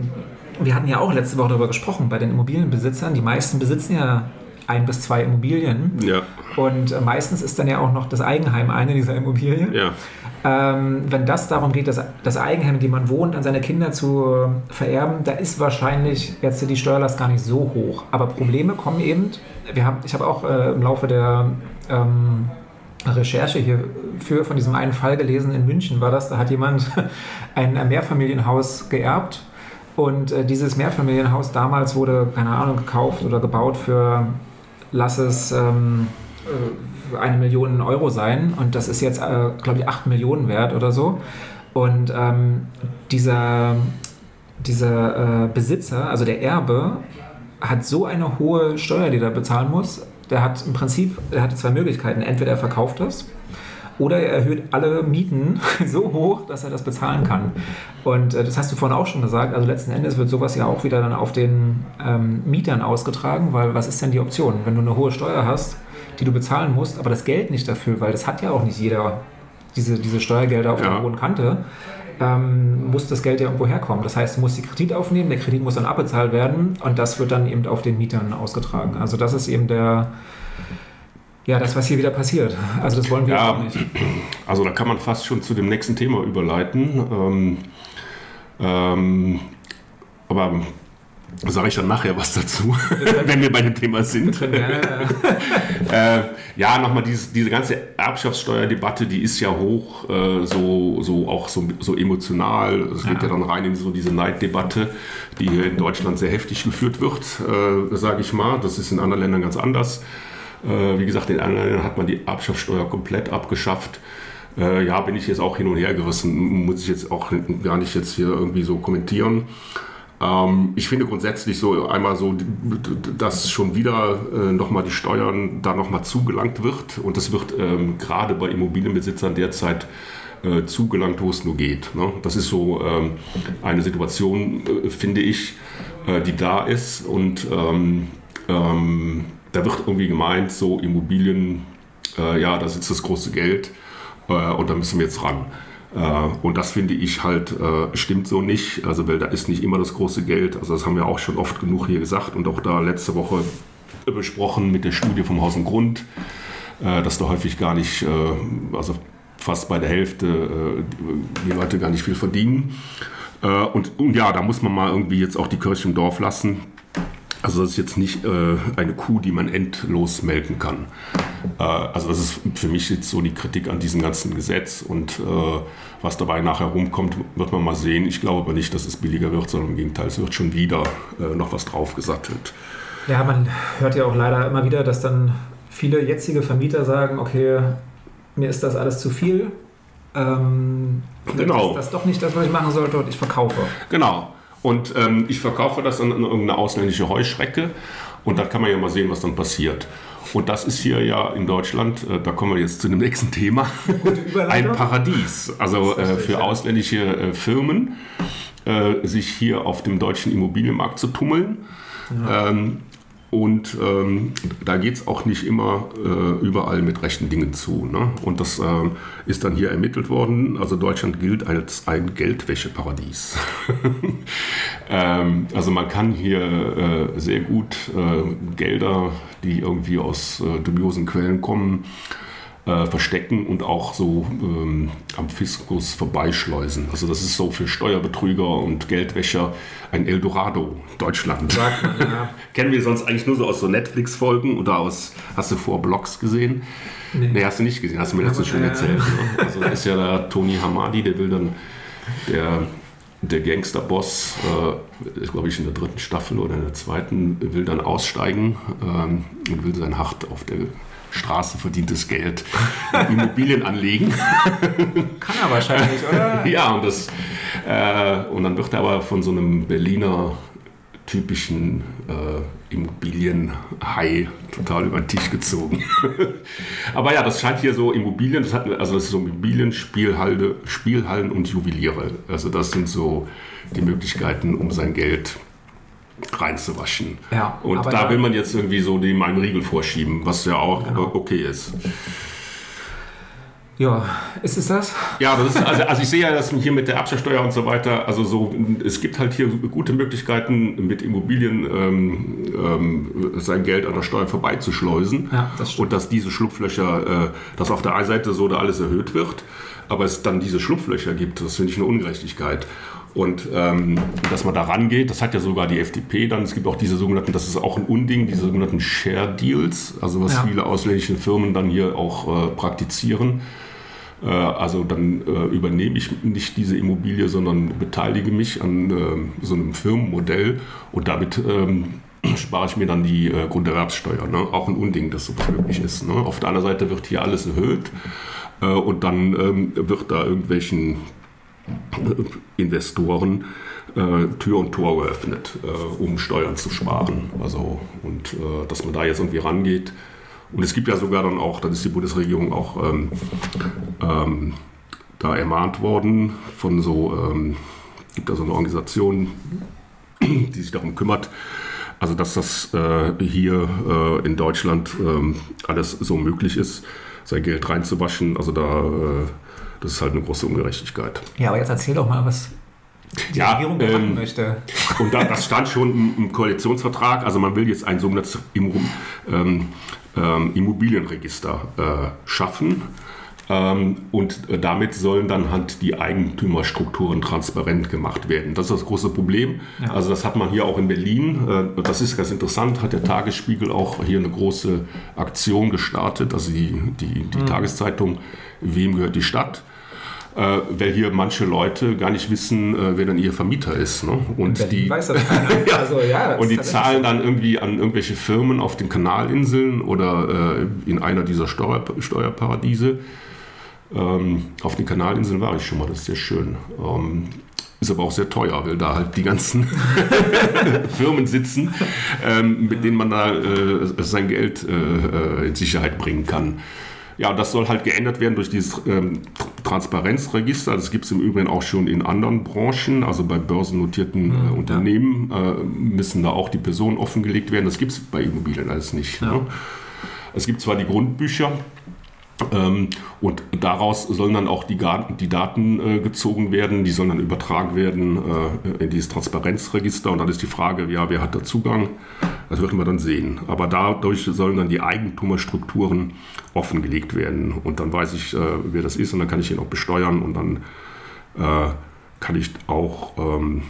wir hatten ja auch letzte Woche darüber gesprochen, bei den Immobilienbesitzern, die meisten besitzen ja ein bis zwei Immobilien. Ja. Und äh, meistens ist dann ja auch noch das Eigenheim eine dieser Immobilien. Ja. Ähm, wenn das darum geht, das, das Eigenheim, in dem man wohnt, an seine Kinder zu vererben, da ist wahrscheinlich jetzt die Steuerlast gar nicht so hoch. Aber Probleme kommen eben. Wir haben, ich habe auch äh, im Laufe der ähm, Recherche hierfür von diesem einen Fall gelesen, in München war das, da hat jemand ein Mehrfamilienhaus geerbt und äh, dieses Mehrfamilienhaus damals wurde, keine Ahnung, gekauft oder gebaut für, lass es ähm, äh, eine Million Euro sein. Und das ist jetzt, äh, glaube ich, acht Millionen wert oder so. Und ähm, dieser, dieser äh, Besitzer, also der Erbe, hat so eine hohe Steuer, die er bezahlen muss. Der hat im Prinzip, er hatte zwei Möglichkeiten. Entweder er verkauft das oder er erhöht alle Mieten so hoch, dass er das bezahlen kann. Und äh, das hast du vorhin auch schon gesagt. Also letzten Endes wird sowas ja auch wieder dann auf den ähm, Mietern ausgetragen, weil was ist denn die Option? Wenn du eine hohe Steuer hast, die du bezahlen musst, aber das Geld nicht dafür, weil das hat ja auch nicht jeder, diese, diese Steuergelder auf ja. der hohen Kante, ähm, muss das Geld ja irgendwo herkommen. Das heißt, du musst die Kredit aufnehmen, der Kredit muss dann abbezahlt werden und das wird dann eben auf den Mietern ausgetragen. Also das ist eben der, ja, das, was hier wieder passiert. Also das wollen wir ja, auch nicht. Also da kann man fast schon zu dem nächsten Thema überleiten. Ähm, ähm, aber Sage ich dann nachher was dazu, wenn wir bei dem Thema sind. Äh, ja nochmal diese, diese ganze Erbschaftssteuerdebatte, die ist ja hoch, äh, so, so auch so, so emotional. Es geht ja. ja. dann rein in so diese Neiddebatte, die hier in Deutschland sehr heftig geführt wird, äh, sage ich mal. Das ist in anderen Ländern ganz anders. Äh, wie gesagt, in anderen Ländern hat man die Erbschaftssteuer komplett abgeschafft. Äh, ja, bin ich jetzt auch hin und her gerissen, muss ich jetzt auch gar nicht jetzt hier irgendwie so kommentieren. Ähm, ich finde grundsätzlich so einmal so, dass schon wieder äh, nochmal die Steuern da nochmal zugelangt wird und das wird ähm, gerade bei Immobilienbesitzern derzeit äh, zugelangt, wo es nur geht. Ne? Das ist so ähm, eine Situation, äh, finde ich, äh, die da ist und ähm, ähm, da wird irgendwie gemeint, so Immobilien, äh, ja, da sitzt das große Geld äh, und da müssen wir jetzt ran. Äh, und das finde ich halt, äh, stimmt so nicht. Also, weil da ist nicht immer das große Geld. Also, das haben wir auch schon oft genug hier gesagt und auch da letzte Woche besprochen mit der Studie vom Haus und Grund, äh, dass da häufig gar nicht, also fast bei der Hälfte die Leute gar nicht viel verdienen. Und, und ja, da muss man mal irgendwie jetzt auch die Kirche im Dorf lassen. Also das ist jetzt nicht äh, eine Kuh, die man endlos melken kann. Äh, also das ist für mich jetzt so die Kritik an diesem ganzen Gesetz und äh, was dabei nachher rumkommt, wird man mal sehen. Ich glaube aber nicht, dass es billiger wird, sondern im Gegenteil, es wird schon wieder äh, noch was draufgesattelt. Ja, man hört ja auch leider immer wieder, dass dann viele jetzige Vermieter sagen, okay, mir ist das alles zu viel. Ähm, genau. Das ist doch nicht das, was ich machen sollte und ich verkaufe. Genau. Und ähm, ich verkaufe das an, irgendeine ausländische Heuschrecke und dann kann man ja mal sehen, was dann passiert. Und das ist hier ja in Deutschland, äh, da kommen wir jetzt zu dem nächsten Thema, ein Paradies. Also äh, für ausländische äh, Firmen, äh, sich hier auf dem deutschen Immobilienmarkt zu tummeln. Ja. Ähm, und ähm, da geht es auch nicht immer äh, überall mit rechten Dingen zu. Ne? Und das äh, ist dann hier ermittelt worden. Also Deutschland gilt als ein Geldwäscheparadies. ähm, also man kann hier äh, sehr gut äh, Gelder, die irgendwie aus äh, dubiosen Quellen kommen, äh, verstecken und auch so ähm, am Fiskus vorbeischleusen. Also das ist so für Steuerbetrüger und Geldwäscher ein Eldorado, Deutschland. Man, ja. Kennen wir sonst eigentlich nur so aus so Netflix-Folgen oder aus, hast du vor Blogs gesehen? Nee. nee hast du nicht gesehen, hast du mir letztens schon erzählt. Ne? Also da ist ja der Tony Hamadi, der will dann, der der Gangsterboss, äh, glaube ich in der dritten Staffel oder in der zweiten, will dann aussteigen ähm, und will sein Hart auf der Straße verdientes Geld in Immobilien anlegen. Kann er wahrscheinlich, oder? ja, und, das, äh, und dann wird er aber von so einem Berliner typischen äh, Immobilienhai total über den Tisch gezogen. aber ja, das scheint hier so Immobilien, das hat, also das ist so Immobilien, Spielhalle, Spielhallen und Juweliere. Also das sind so die Möglichkeiten, um sein Geld zu reinzuwaschen. Ja, und da will man jetzt irgendwie so dem einen Riegel vorschieben, was ja auch genau. okay ist. Ja, ist es das? Ja, das ist, also, also ich sehe ja das hier mit der Abschlagsteuer und so weiter. Also so, es gibt halt hier gute Möglichkeiten, mit Immobilien ähm, ähm, sein Geld an der Steuer vorbeizuschleusen. Ja, das und dass diese Schlupflöcher, äh, dass auf der einen Seite so da alles erhöht wird, aber es dann diese Schlupflöcher gibt, das finde ich eine Ungerechtigkeit. Und ähm, dass man da rangeht, das hat ja sogar die FDP dann. Es gibt auch diese sogenannten, das ist auch ein Unding, diese sogenannten Share Deals, also was ja. viele ausländische Firmen dann hier auch äh, praktizieren. Äh, also dann äh, übernehme ich nicht diese Immobilie, sondern beteilige mich an äh, so einem Firmenmodell und damit ähm, spare ich mir dann die äh, Grunderwerbssteuer. Ne? Auch ein Unding, dass sowas möglich ist. Ne? Auf der anderen Seite wird hier alles erhöht äh, und dann ähm, wird da irgendwelchen Investoren äh, Tür und Tor geöffnet, äh, um Steuern zu sparen. Also, und äh, dass man da jetzt irgendwie rangeht. Und es gibt ja sogar dann auch, dann ist die Bundesregierung auch ähm, ähm, da ermahnt worden von so, ähm, gibt da so eine Organisation, die sich darum kümmert, also dass das äh, hier äh, in Deutschland ähm, alles so möglich ist, sein Geld reinzuwaschen. Also da äh, das ist halt eine große Ungerechtigkeit. Ja, aber jetzt erzähl doch mal, was die ja, Regierung ähm, möchte. Und da, das stand schon im, im, Koalitionsvertrag. Also man will jetzt ein sogenanntes ähm, ähm, Immobilienregister äh, schaffen. Ähm, und damit sollen dann halt die Eigentümerstrukturen transparent gemacht werden. Das ist das große Problem. Ja. Also das hat man hier auch in Berlin. Äh, das ist ganz interessant, hat der Tagesspiegel auch hier eine große Aktion gestartet. Also die, die, die mhm. Tageszeitung Wem gehört die Stadt? Äh, weil hier manche Leute gar nicht wissen, äh, wer dann ihr Vermieter ist. Ne? Und die, weiß das ja, also, ja, und die zahlen dann irgendwie an irgendwelche Firmen auf den Kanalinseln oder äh, in einer dieser Steuer, Steuerparadiese. Ähm, auf den Kanalinseln war ich schon mal, das ist sehr schön. Ähm, ist aber auch sehr teuer, weil da halt die ganzen Firmen sitzen, ähm, mit denen man da äh, sein Geld äh, äh, in Sicherheit bringen kann. Ja, das soll halt geändert werden durch dieses ähm, Transparenzregister. Das gibt es im Übrigen auch schon in anderen Branchen. Also bei börsennotierten äh, mhm, Unternehmen äh, müssen da auch die Personen offengelegt werden. Das gibt es bei Immobilien alles nicht. Ja. Ne? Es gibt zwar die Grundbücher, und daraus sollen dann auch die, die Daten äh, gezogen werden, die sollen dann übertragen werden äh, in dieses Transparenzregister. Und dann ist die Frage, ja, wer hat da Zugang? Das werden wir dann sehen. Aber dadurch sollen dann die Eigentümerstrukturen offengelegt werden. Und dann weiß ich, äh, wer das ist und dann kann ich ihn auch besteuern und dann äh, kann ich auch, ähm,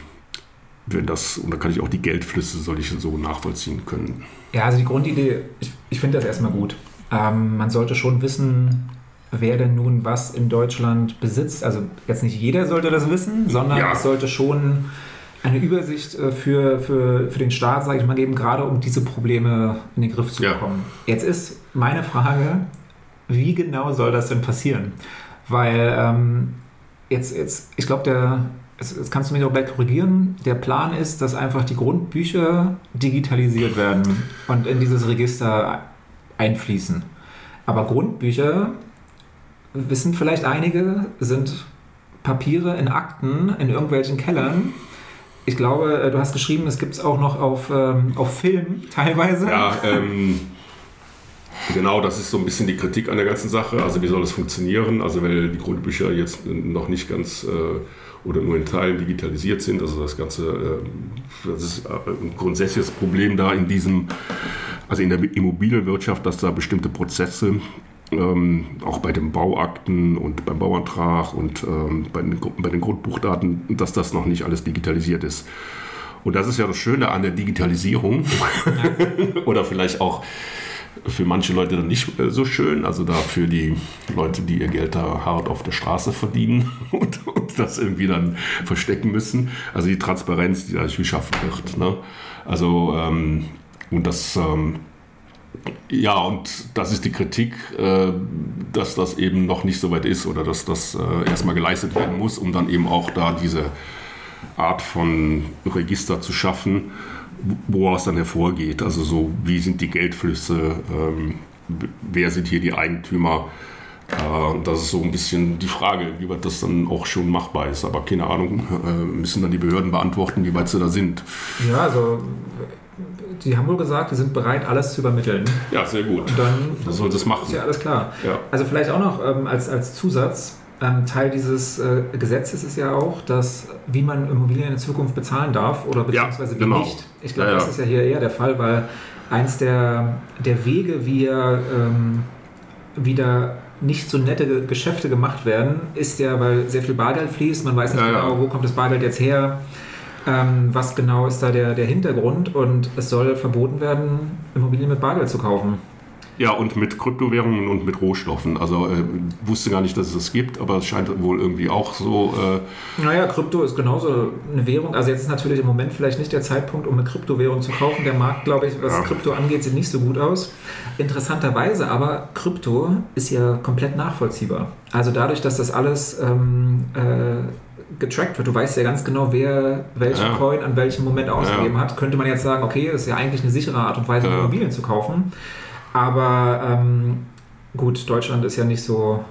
wenn das, und dann kann ich auch die Geldflüsse soll ich so nachvollziehen können. Ja, also die Grundidee, ich, ich finde das erstmal gut. Ähm, man sollte schon wissen, wer denn nun was in Deutschland besitzt. Also jetzt nicht jeder sollte das wissen, sondern ja. es sollte schon eine Übersicht äh, für, für, für den Staat, sage ich mal, geben, gerade um diese Probleme in den Griff zu bekommen. Ja. Jetzt ist meine Frage, wie genau soll das denn passieren? Weil ähm, jetzt, jetzt, ich glaube, der, jetzt, kannst du mich auch gleich korrigieren, der Plan ist, dass einfach die Grundbücher digitalisiert werden und in dieses Register einfließen. Aber Grundbücher, wissen vielleicht einige, sind Papiere in Akten in irgendwelchen Kellern. Ich glaube, äh, du hast geschrieben, es gibt es auch noch auf, ähm, auf Film teilweise. Ja, ähm, genau, das ist so ein bisschen die Kritik an der ganzen Sache. Also wie soll das funktionieren? Also weil die Grundbücher jetzt noch nicht ganz äh, oder nur in Teilen digitalisiert sind. Also das Ganze, äh, das ist ein grundsätzliches Problem da in diesem also in der Immobilienwirtschaft, dass da bestimmte Prozesse ähm, auch bei den Bauakten und beim Bauantrag und ähm, bei, den, bei den Grundbuchdaten, dass das noch nicht alles digitalisiert ist. Und das ist ja das Schöne an der Digitalisierung oder vielleicht auch für manche Leute dann nicht äh, so schön, also da für die Leute, die ihr Geld da hart auf der Straße verdienen und, und das irgendwie dann verstecken müssen. Also die Transparenz, die dadurch geschaffen wird. Ne? Also ähm, und das, ähm, ja, und das ist die Kritik, äh, dass das eben noch nicht so weit ist oder dass das äh, erstmal geleistet werden muss, um dann eben auch da diese Art von Register zu schaffen, woraus dann hervorgeht. Also so, wie sind die Geldflüsse, ähm, wer sind hier die Eigentümer? Äh, das ist so ein bisschen die Frage, wie weit das dann auch schon machbar ist. Aber keine Ahnung, äh, müssen dann die Behörden beantworten, wie weit sie da sind. Ja, also die haben wohl gesagt, die sind bereit, alles zu übermitteln. Ja, sehr gut. Und dann soll das machen. Ist ja alles klar. Ja. Also vielleicht auch noch ähm, als, als Zusatz, Teil dieses äh, Gesetzes ist ja auch, dass wie man Immobilien in Zukunft bezahlen darf oder beziehungsweise ja, genau. wie nicht. Ich glaube, ja, das ist ja hier eher der Fall, weil eins der, der Wege, wie er ähm, wieder nicht so nette Geschäfte gemacht werden, ist ja, weil sehr viel Bargeld fließt. Man weiß nicht genau, wo kommt das Bargeld jetzt her ähm, was genau ist da der, der Hintergrund und es soll verboten werden, Immobilien mit Bargeld zu kaufen. Ja, und mit Kryptowährungen und mit Rohstoffen. Also äh, wusste gar nicht, dass es das gibt, aber es scheint wohl irgendwie auch so. Äh naja, Krypto ist genauso eine Währung. Also jetzt ist natürlich im Moment vielleicht nicht der Zeitpunkt, um eine Kryptowährung zu kaufen. Der Markt, glaube ich, was ja. Krypto angeht, sieht nicht so gut aus. Interessanterweise aber, Krypto ist ja komplett nachvollziehbar. Also dadurch, dass das alles ähm, äh, getrackt wird. Du weißt ja ganz genau, wer welchen ja. Coin an welchem Moment ausgegeben ja. hat. Könnte man jetzt sagen, okay, das ist ja eigentlich eine sichere Art und Weise, ja. Immobilien zu kaufen. Aber ähm, gut, Deutschland ist ja nicht so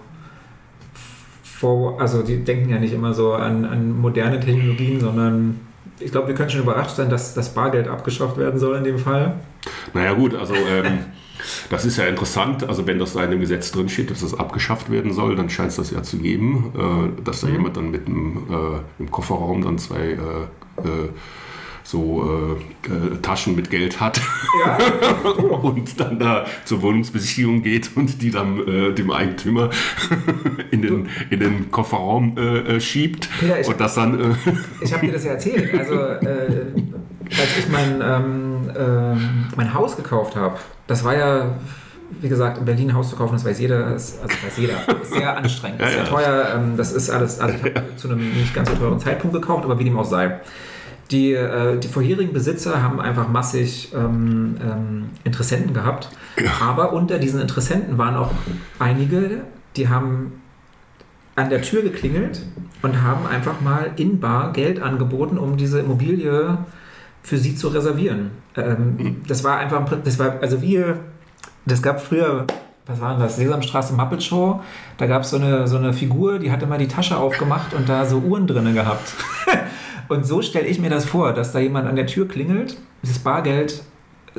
vor, also die denken ja nicht immer so an, an moderne Technologien, sondern ich glaube, wir können schon überrascht sein, dass das Bargeld abgeschafft werden soll in dem Fall. Naja gut, also ähm, Das ist ja interessant. Also wenn das da in dem Gesetz drin steht, dass das abgeschafft werden soll, dann scheint es das ja zu geben, äh, dass da mhm. jemand dann mit einem, äh, im Kofferraum dann zwei äh, so äh, äh, Taschen mit Geld hat ja. und dann da zur Wohnungsbesichtigung geht und die dann äh, dem Eigentümer in den, in den Kofferraum äh, äh schiebt Peter, ich, und das dann. ich habe dir das ja erzählt. Also als ich mein, ähm, mein Haus gekauft habe, das war ja wie gesagt, in Berlin ein Haus zu kaufen, das weiß jeder, ist, also weiß jeder, ist sehr anstrengend, ist sehr teuer. Ähm, das ist alles, also ich habe zu einem nicht ganz so teuren Zeitpunkt gekauft, aber wie dem auch sei. Die, äh, die vorherigen Besitzer haben einfach massig ähm, ähm, Interessenten gehabt. Ja. Aber unter diesen Interessenten waren auch einige, die haben an der Tür geklingelt und haben einfach mal in Bar Geld angeboten, um diese Immobilie für sie zu reservieren. Ähm, mhm. das war einfach, das war, also wir, das gab früher, was war denn das, Sesamstraße Muppet Show, da gab es so eine, so eine Figur, die hatte mal die Tasche aufgemacht und da so Uhren drinne gehabt. Und so stelle ich mir das vor, dass da jemand an der Tür klingelt, dieses Bargeld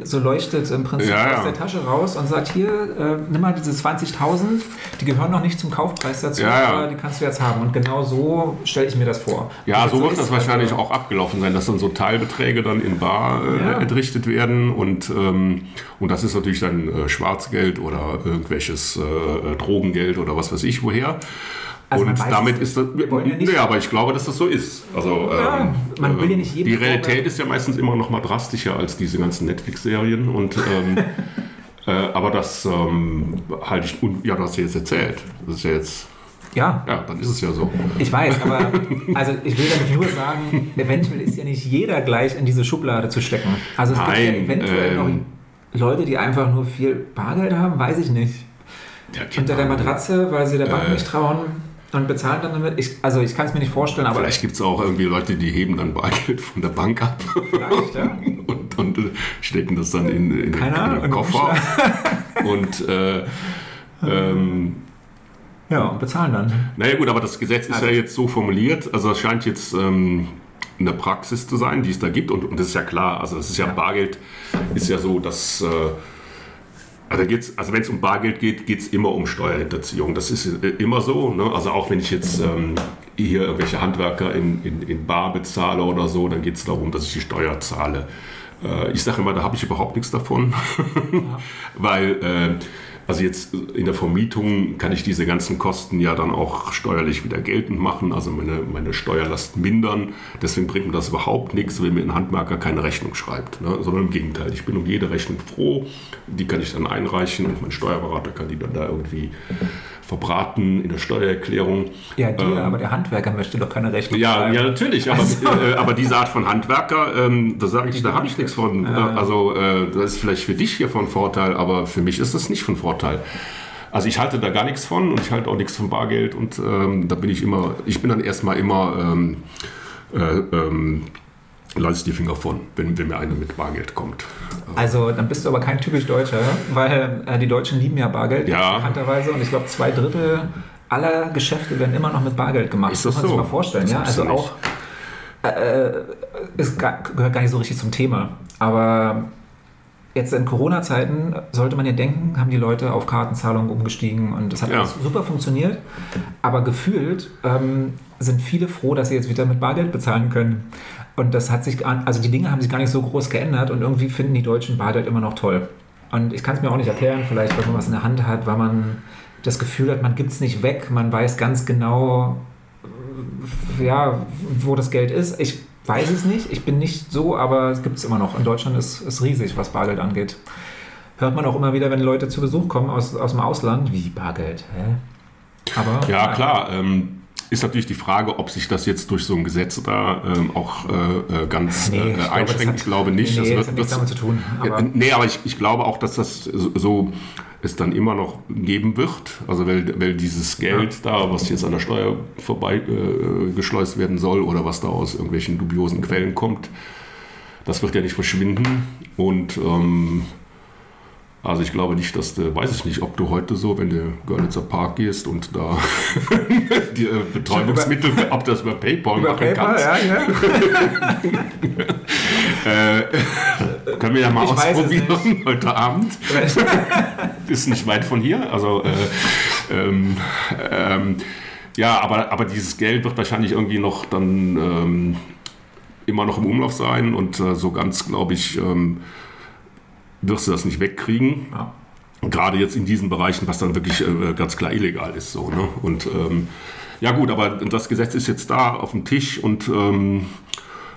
so leuchtet im Prinzip ja, aus der Tasche raus und sagt, hier, äh, nimm mal diese 20.000, die gehören noch nicht zum Kaufpreis dazu, ja, aber die kannst du jetzt haben. Und genau so stelle ich mir das vor. Ja, so, so wird das wahrscheinlich also, auch abgelaufen sein, dass dann so Teilbeträge dann in Bar äh, entrichtet werden und, ähm, und das ist natürlich dann äh, Schwarzgeld oder irgendwelches äh, Drogengeld oder was weiß ich woher. Also und damit ist das. Ja, nee, aber ich glaube, dass das so ist. Also, ja, ähm, man will ja nicht jeden Die Realität ist ja meistens immer noch mal drastischer als diese ganzen Netflix-Serien. Und. Ähm, äh, aber das ähm, halte ich. Und, ja, du hast ja jetzt erzählt. Das ist ja jetzt. Ja. Ja, dann ist es ja so. Ich weiß, aber also ich will damit nur sagen, eventuell ist ja nicht jeder gleich in diese Schublade zu stecken. Also es Nein, gibt ja eventuell ähm, noch Leute, die einfach nur viel Bargeld haben, weiß ich nicht. Unter der Matratze, weil sie der Bank äh, nicht trauen und bezahlen dann damit. Ich, also ich kann es mir nicht vorstellen, aber. Vielleicht gibt es auch irgendwie Leute, die heben dann Bargeld von der Bank ab. Vielleicht, ja. und, und stecken das dann in, in, Keine in den Koffer. und äh, ähm, ja, und bezahlen dann. Naja gut, aber das Gesetz ist also, ja jetzt so formuliert, also es scheint jetzt ähm, eine Praxis zu sein, die es da gibt und, und das ist ja klar, also das ist ja, ja. Bargeld, ist ja so, dass äh, also, geht's, also wenn es um Bargeld geht, geht es immer um Steuerhinterziehung. Das ist äh, immer so. Ne? Also auch wenn ich jetzt ähm, hier irgendwelche Handwerker in, in, in Bar bezahle oder so, dann geht es darum, dass ich die Steuer zahle. Äh, ich sage immer, da habe ich überhaupt nichts davon, weil äh, also jetzt in der Vermietung kann ich diese ganzen Kosten ja dann auch steuerlich wieder geltend machen, also meine, meine Steuerlast mindern. Deswegen bringt mir das überhaupt nichts, wenn mir ein Handwerker keine Rechnung schreibt, ne? sondern im Gegenteil. Ich bin um jede Rechnung froh, die kann ich dann einreichen und mein Steuerberater kann die dann da irgendwie verbraten in der Steuererklärung. Ja, dir, ähm, aber der Handwerker möchte doch keine Rechnung ja, schreiben. Ja, natürlich, aber, also. äh, aber diese Art von Handwerker, ähm, da sage ich, da habe ich nichts von. Ja. Also äh, das ist vielleicht für dich hier von Vorteil, aber für mich ist das nicht von Vorteil. Also ich halte da gar nichts von und ich halte auch nichts von Bargeld und ähm, da bin ich immer, ich bin dann erstmal immer äh, lasse ich die Finger von, wenn, wenn mir einer mit Bargeld kommt. Also dann bist du aber kein typisch Deutscher, weil äh, die Deutschen lieben ja Bargeld, ja. bekannterweise. Und ich glaube, zwei Drittel aller Geschäfte werden immer noch mit Bargeld gemacht. Ist das, das kann man so? sich mal vorstellen. ja, also auch, äh, es gehört gar nicht so richtig zum Thema. Aber jetzt in Corona-Zeiten sollte man ja denken, haben die Leute auf Kartenzahlungen umgestiegen und das hat ja. super funktioniert. Aber gefühlt ähm, sind viele froh, dass sie jetzt wieder mit Bargeld bezahlen können. Und das hat sich, also die Dinge haben sich gar nicht so groß geändert und irgendwie finden die Deutschen Bad halt immer noch toll. Und ich kann es mir auch nicht erklären, vielleicht weil man was in der Hand hat, weil man das Gefühl hat, man gibt es nicht weg, man weiß ganz genau, ja, wo das Geld ist. Ich weiß es nicht, ich bin nicht so, aber es gibt es immer noch. In Deutschland ist es riesig, was Bargeld angeht. Hört man auch immer wieder, wenn Leute zu Besuch kommen aus, aus dem Ausland, wie Bargeld, hä? Aber, ja, klar. Ähm, ist natürlich die Frage, ob sich das jetzt durch so ein Gesetz da ähm, auch äh, äh ganz nee, äh, einschränkt. ich glaube nicht. Nee, das, das hat nichts damit zu tun. Aber nee, aber ich, ich glaube auch, dass das so es dann immer noch geben wird. Also weil, weil dieses Geld ja. da, was jetzt an der Steuer vorbei äh, geschleust werden soll oder was da aus irgendwelchen dubiosen Quellen kommt, das wird ja nicht verschwinden. Und ähm, also ich glaube nicht, dass du, weiß ich nicht, ob du heute so, wenn du Görlitzer Park gehst und da die äh, Betäubungsmittel, ob das über PayPal über machen PayPal, kannst. Ja, ja. äh, können wir ja mal ich ausprobieren heute Abend. Ist nicht weit von hier. Also äh, ähm, ähm, ja, aber, aber dieses Geld wird wahrscheinlich irgendwie noch dann ähm, immer noch im Umlauf sein und äh, so ganz, glaube ich, ähm, wirst du das nicht wegkriegen. Ja. Gerade jetzt in diesen Bereichen, was dann wirklich äh, ganz klar illegal ist. So, ne? Und ähm, ja gut, aber das Gesetz ist jetzt da auf dem Tisch und ähm,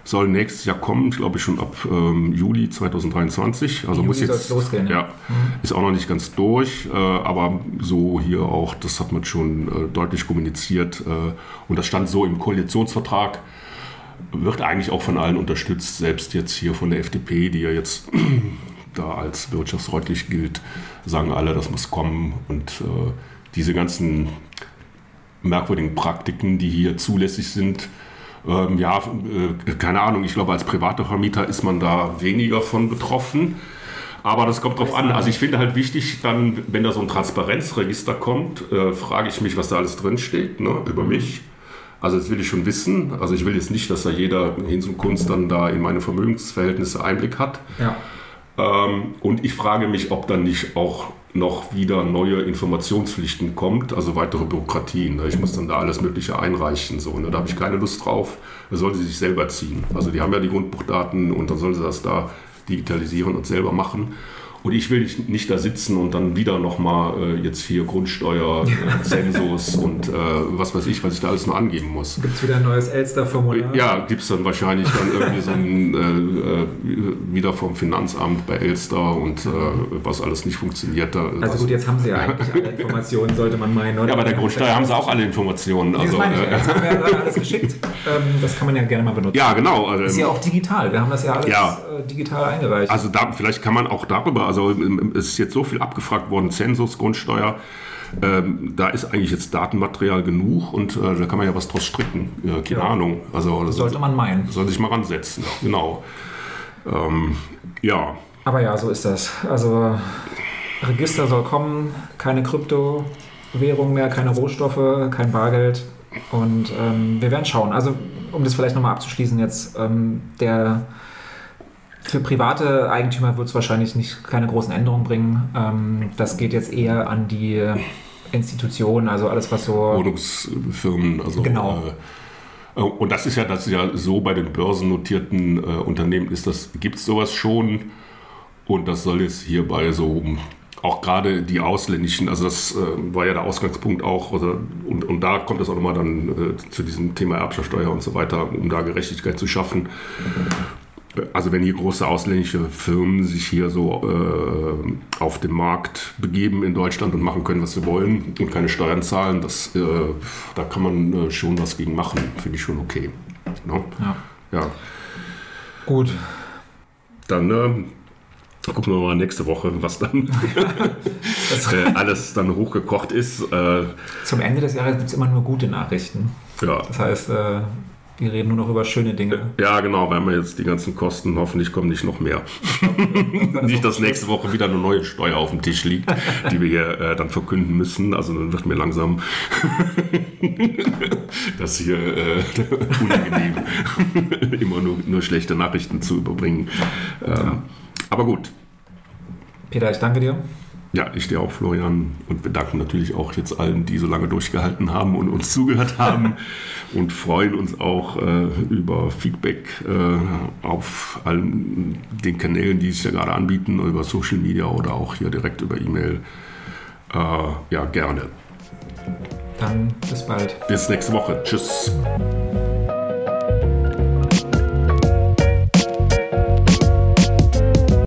soll nächstes Jahr kommen, glaube ich schon ab ähm, Juli 2023. Also Juli muss jetzt losgehen. Ja, mhm. ist auch noch nicht ganz durch, äh, aber so hier auch, das hat man schon äh, deutlich kommuniziert äh, und das stand so im Koalitionsvertrag. Wird eigentlich auch von allen unterstützt, selbst jetzt hier von der FDP, die ja jetzt da als wirtschaftsfreundlich gilt, sagen alle, das muss kommen und äh, diese ganzen merkwürdigen Praktiken, die hier zulässig sind, ähm, ja, äh, keine Ahnung, ich glaube, als privater Vermieter ist man da weniger von betroffen. Aber das kommt drauf an. Also ich finde halt wichtig, dann, wenn da so ein Transparenzregister kommt, äh, frage ich mich, was da alles drinsteht ne, über mich. Also das will ich schon wissen. Also ich will jetzt nicht, dass da jeder Hinz und Kunst dann da in meine Vermögensverhältnisse Einblick hat. Ja. Ähm, und ich frage mich, ob dann nicht auch noch wieder neue Informationspflichten kommt, also weitere Bürokratien. Ne? Ich muss dann da alles Mögliche einreichen. So, ne? Da habe ich keine Lust drauf. Das sollen sie sich selber ziehen. Also die haben ja die Grundbuchdaten und dann sollen sie das da digitalisieren und selber machen. Und ich will nicht, nicht da sitzen und dann wieder nochmal äh, jetzt hier Grundsteuer, äh, Zensus und äh, was weiß ich, was ich da alles noch angeben muss. Gibt es wieder ein neues Elster-Formular? Ja, gibt es dann wahrscheinlich dann irgendwie so ein äh, äh, wieder vom Finanzamt bei Elster und äh, was alles nicht funktioniert. Da, also gut, jetzt haben sie ja eigentlich alle Informationen, sollte man meinen, oder? Ja, bei der Grundsteuer haben sie auch alle Informationen. Also, das meine ich, jetzt haben wir ja alles geschickt. Ähm, das kann man ja gerne mal benutzen. Ja, genau. Also, ist ja auch digital. Wir haben das ja alles ja. Digital eingereicht. Also da, vielleicht kann man auch darüber, also also es ist jetzt so viel abgefragt worden, Zensus, Grundsteuer. Ähm, da ist eigentlich jetzt Datenmaterial genug und äh, da kann man ja was draus stricken. Ja, keine ja. Ahnung. Also, das sollte man meinen. Soll sich mal ransetzen, genau. Ähm, ja. Aber ja, so ist das. Also Register soll kommen, keine Kryptowährung mehr, keine Rohstoffe, kein Bargeld. Und ähm, wir werden schauen. Also, um das vielleicht nochmal abzuschließen, jetzt ähm, der für private Eigentümer wird es wahrscheinlich nicht keine großen Änderungen bringen. Ähm, das geht jetzt eher an die Institutionen, also alles, was so. Wohnungsfirmen, also. Genau. Äh, und das ist ja, das ist ja so bei den börsennotierten äh, Unternehmen ist das, gibt es sowas schon. Und das soll jetzt hier bei so auch gerade die ausländischen, also das äh, war ja der Ausgangspunkt auch, also, und, und da kommt es auch nochmal dann äh, zu diesem Thema Erbschaftssteuer und so weiter, um da Gerechtigkeit zu schaffen also wenn hier große ausländische Firmen sich hier so äh, auf den Markt begeben in Deutschland und machen können, was sie wollen und keine Steuern zahlen, das, äh, da kann man äh, schon was gegen machen. Finde ich schon okay. No? Ja. ja. Gut. Dann äh, gucken wir mal nächste Woche, was dann äh, alles dann hochgekocht ist. Äh. Zum Ende des Jahres gibt es immer nur gute Nachrichten. Ja. Das heißt, äh, wir reden nur noch über schöne Dinge. Ja, genau, wir jetzt die ganzen Kosten, hoffentlich kommen nicht noch mehr. nicht, dass nächste Woche wieder eine neue Steuer auf dem Tisch liegt, die wir hier äh, dann verkünden müssen. Also dann wird mir langsam das hier äh, unangenehm, immer nur, nur schlechte Nachrichten zu überbringen. Ähm, ja. Aber gut. Peter, ich danke dir. Ja, ich dir auch, Florian. Und wir danken natürlich auch jetzt allen, die so lange durchgehalten haben und uns zugehört haben. und freuen uns auch äh, über Feedback äh, auf allen den Kanälen, die sich ja gerade anbieten, über Social Media oder auch hier direkt über E-Mail. Äh, ja, gerne. Dann bis bald. Bis nächste Woche. Tschüss.